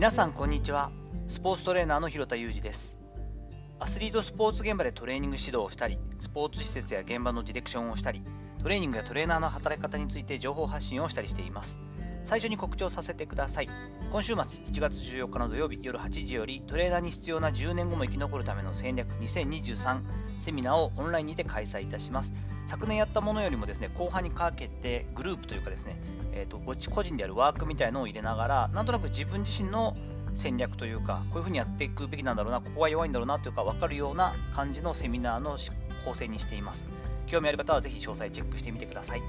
皆さんこんにちは。スポーツトレーナーの広田裕二です。アスリートスポーツ現場でトレーニング指導をしたりスポーツ施設や現場のディレクションをしたりトレーニングやトレーナーの働き方について情報発信をしたりしています。最初に告知をさせてください。今週末1月14日の土曜日夜8時よりトレーナーに必要な10年後も生き残るための戦略2023セミナーをオンラインにて開催いたします。昨年やったものよりもですね後半にかけてグループというかですね、えーと、と個人でやるワークみたいのを入れながらなんとなく自分自身の戦略というかこういうふうにやっていくべきなんだろうなここが弱いんだろうなというか分かるような感じのセミナーの構成にしています。興味ある方はぜひ詳細チェックしてみてください。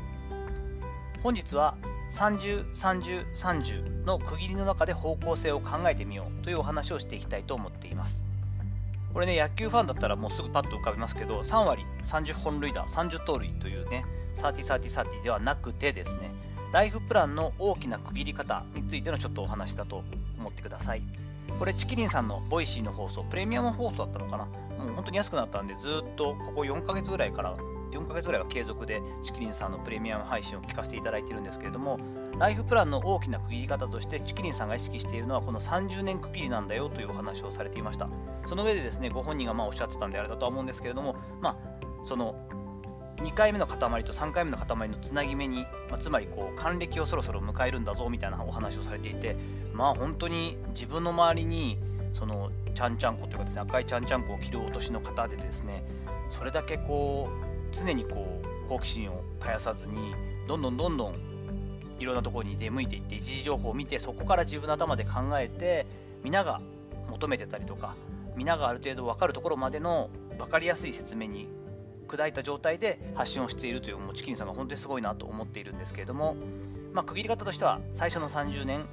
本日は30、30、30の区切りの中で方向性を考えてみようというお話をしていきたいと思っていますこれね野球ファンだったらもうすぐパッと浮かびますけど3割30本塁打30盗塁というね30、30、30ではなくてですねライフプランの大きな区切り方についてのちょっとお話だと思ってください。これ、ちきりんさんの Voicy の放送、プレミアム放送だったのかな？もう本当に安くなったんで、ずっとここ4ヶ月ぐらいから、4ヶ月ぐらいは継続でちきりんさんのプレミアム配信を聞かせていただいているんですけれども、ライフプランの大きな区切り方として、ちきりんさんが意識しているのはこの30年区切りなんだよというお話をされていました。その上でですね、ご本人がまあおっしゃってたんであれだとは思うんですけれども、まあ、その2回目の塊と3回目の塊のつなぎ目に、まあ、つまりこう還暦をそろそろ迎えるんだぞみたいなお話をされていてまあ本当に自分の周りにそのちゃんちゃんこというかですね赤いちゃんちゃんこを着るお年の方でですねそれだけこう常にこう好奇心を絶やさずにどんどんどんどんいろんなところに出向いていって一時情報を見てそこから自分の頭で考えて皆が求めてたりとか皆がある程度分かるところまでの分かりやすい説明に砕いた状態で発信をしているというもうチキンさんが本当にすごいなと思っているんですけれども、まあ、区切り方としては最初の30年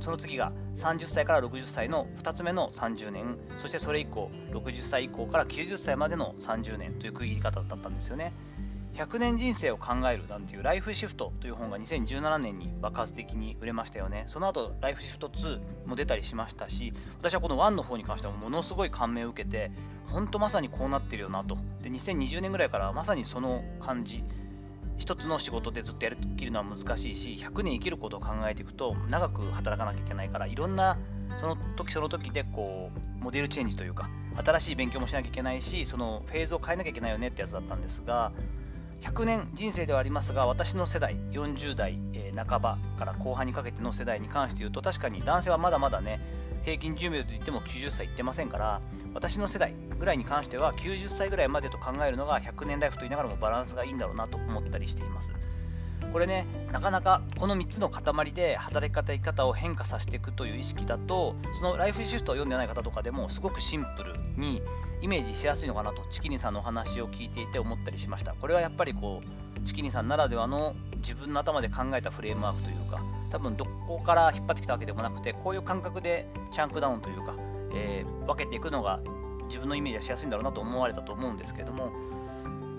その次が30歳から60歳の2つ目の30年そしてそれ以降60歳以降から90歳までの30年という区切り方だったんですよね。100年人生を考えるなんていうライフシフトという本が2017年に爆発的に売れましたよね。その後ライフシフト2も出たりしましたし、私はこの1の方に関してもものすごい感銘を受けて、本当まさにこうなってるよなと。で、2020年ぐらいからまさにその感じ、一つの仕事でずっとやりきるのは難しいし、100年生きることを考えていくと長く働かなきゃいけないから、いろんなその時その時でこうモデルチェンジというか、新しい勉強もしなきゃいけないし、そのフェーズを変えなきゃいけないよねってやつだったんですが、100年人生ではありますが私の世代40代、えー、半ばから後半にかけての世代に関して言うと確かに男性はまだまだね平均寿命といっても90歳いってませんから私の世代ぐらいに関しては90歳ぐらいまでと考えるのが100年ライフと言いながらもバランスがいいんだろうなと思ったりしています。これねなかなかこの3つの塊で働き方生き方を変化させていくという意識だとそのライフシフトを読んでない方とかでもすごくシンプルにイメージしやすいのかなとチキニさんのお話を聞いていて思ったりしました。これはやっぱりこうチキニさんならではの自分の頭で考えたフレームワークというか多分どこから引っ張ってきたわけでもなくてこういう感覚でチャンクダウンというか、えー、分けていくのが自分のイメージがしやすいんだろうなと思われたと思うんですけれども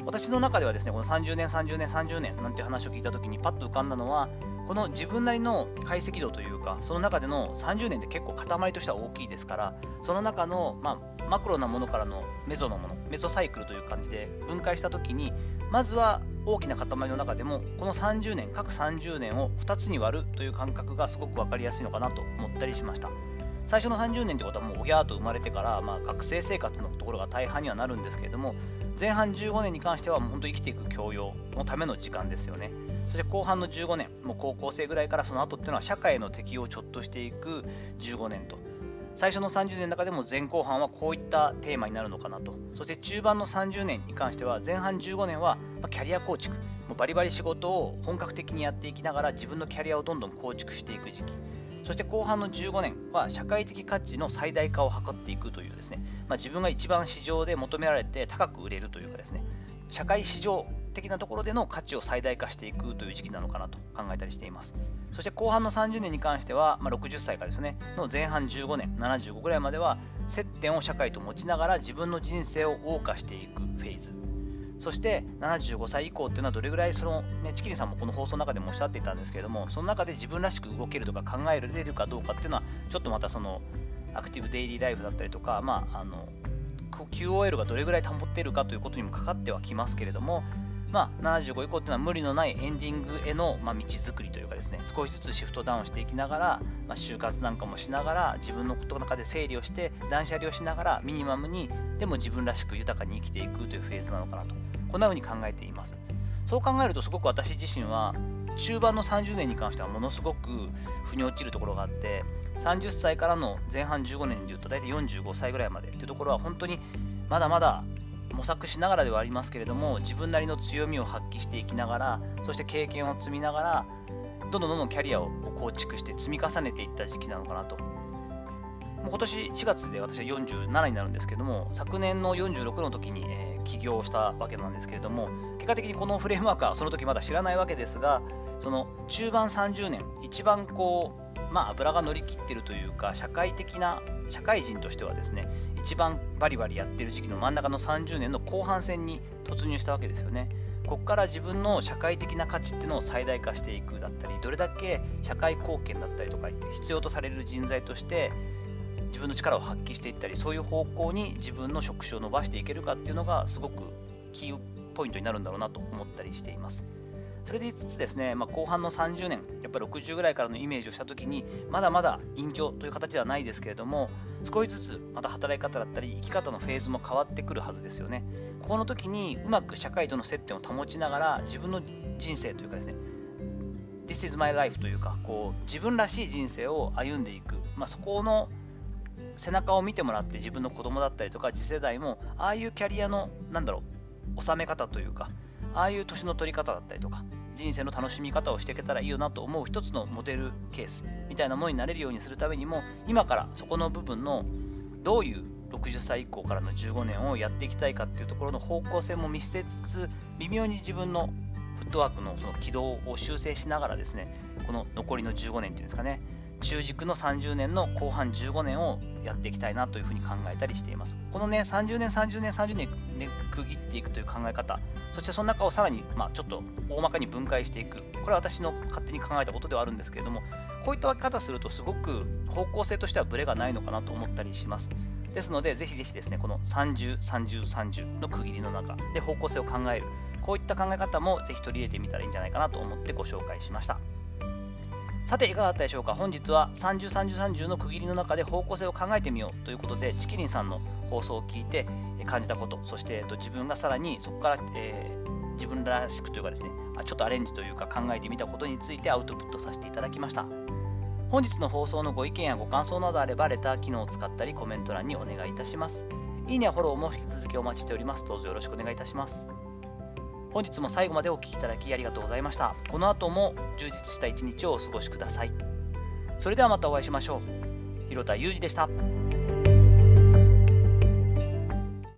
私の中ではですねこの30年30年30年なんて話を聞いた時にパッと浮かんだのはこの自分なりの解析度というかその中での30年って結構塊としては大きいですからその中の、まあ、マクロなものからのメゾのものメゾサイクルという感じで分解した時にまずは大きな塊の中でもこの30年各30年を2つに割るという感覚がすごく分かりやすいのかなと思ったりしました。最初の30年ってことはもうおぎゃーと生まれてから、まあ、学生生活のところが大半にはなるんですけれども前半15年に関してはもう本当生きていく教養のための時間ですよね。そして後半の15年もう高校生ぐらいからその後っていうのは社会の適応をちょっとしていく15年と。最初の30年の中でも前後半はこういったテーマになるのかなと。そして中盤の30年に関しては前半15年はキャリア構築。もうバリバリ仕事を本格的にやっていきながら自分のキャリアをどんどん構築していく時期。そして後半の15年は社会的価値の最大化を図っていくというですね、まあ、自分が一番市場で求められて高く売れるというかですね。社会市場的なところでの価値を最大化していくという時期なのかなと考えたりしています。そして後半の30年に関しては、まあ、60歳からですね、の前半15年、75ぐらいまでは、接点を社会と持ちながら自分の人生を謳歌していくフェーズ。そして75歳以降っていうのはどれぐらいその、ね、チキリさんもこの放送の中でもおっしゃっていたんですけれども、その中で自分らしく動けるとか考えられるかどうかっていうのは、ちょっとまたそのアクティブデイリーライフだったりとか、まあ、あの QOL がどれぐらい保っているかということにもかかってはきますけれども、まあ、75以降っていうのは無理のないエンディングへの、まあ、道作りというかですね、少しずつシフトダウンしていきながら、まあ、就活なんかもしながら、自分のことの中で整理をして、断捨離をしながら、ミニマムに、でも自分らしく豊かに生きていくというフェーズなのかなと、こんな風に考えています。そう考えると、すごく私自身は、中盤の30年に関してはものすごく腑に落ちるところがあって、30歳からの前半15年でいうと、大体45歳ぐらいまでというところは、本当にまだまだ模索しながらではありますけれども自分なりの強みを発揮していきながらそして経験を積みながらどんどんどんどんキャリアを構築して積み重ねていった時期なのかなと。もう今年4月で私は47になるんですけども昨年の46の時に、えー、起業したわけなんですけれども結果的にこのフレームワークはその時まだ知らないわけですがその中盤30年一番こうまあ油が乗り切ってるというか社会的な社会人としてはですね一番バリバリやってる時期の真ん中の30年の後半戦に突入したわけですよね。ここから自分の社会的な価値っていうのを最大化していくだったり、どれだけ社会貢献だったりとか、必要とされる人材として自分の力を発揮していったり、そういう方向に自分の職種を伸ばしていけるかっていうのがすごくキーポイントになるんだろうなと思ったりしています。それでいつつですね、まあ、後半の30年、やっぱり60ぐらいからのイメージをしたときに、まだまだ隠居という形ではないですけれども、少しずつまた働き方だったり、生き方のフェーズも変わってくるはずですよね。ここの時にうまく社会との接点を保ちながら、自分の人生というかですね、This is my life というか、こう自分らしい人生を歩んでいく、まあ、そこの背中を見てもらって自分の子供だったりとか次世代もああいうキャリアのなんだろう収め方というかああいう年の取り方だったりとか人生の楽しみ方をしていけたらいいよなと思う一つのモデルケースみたいなものになれるようにするためにも今からそこの部分のどういう60歳以降からの15年をやっていきたいかっていうところの方向性も見据えつつ微妙に自分のフットワークのその軌道を修正しながらですねこの残りの15年っていうんですかね中軸の30年の後半15年をやっていきたいなというふうに考えたりしています。このね、30年、30年、30年で区切っていくという考え方、そしてその中をさらに、まあ、ちょっと大まかに分解していく、これは私の勝手に考えたことではあるんですけれども、こういった分け方するとすごく方向性としてはブレがないのかなと思ったりします。ですので、ぜひぜひですね、この30、30、30の区切りの中で方向性を考える、こういった考え方もぜひ取り入れてみたらいいんじゃないかなと思ってご紹介しました。さていかがだったでしょうか？本日は30、30、30の区切りの中で方向性を考えてみようということでチキリンさんの放送を聞いて感じたことそして、えっと、自分がさらにそこから、えー、自分らしくというかですねちょっとアレンジというか考えてみたことについてアウトプットさせていただきました。本日の放送のご意見やご感想などあればレター機能を使ったりコメント欄にお願いいたします。いいねやフォローも引き続きお待ちしております。どうぞよろしくお願いいたします。本日も最後までお聴きいただきありがとうございました。この後も充実した一日をお過ごしください。それではまたお会いしましょう。広田裕二でした。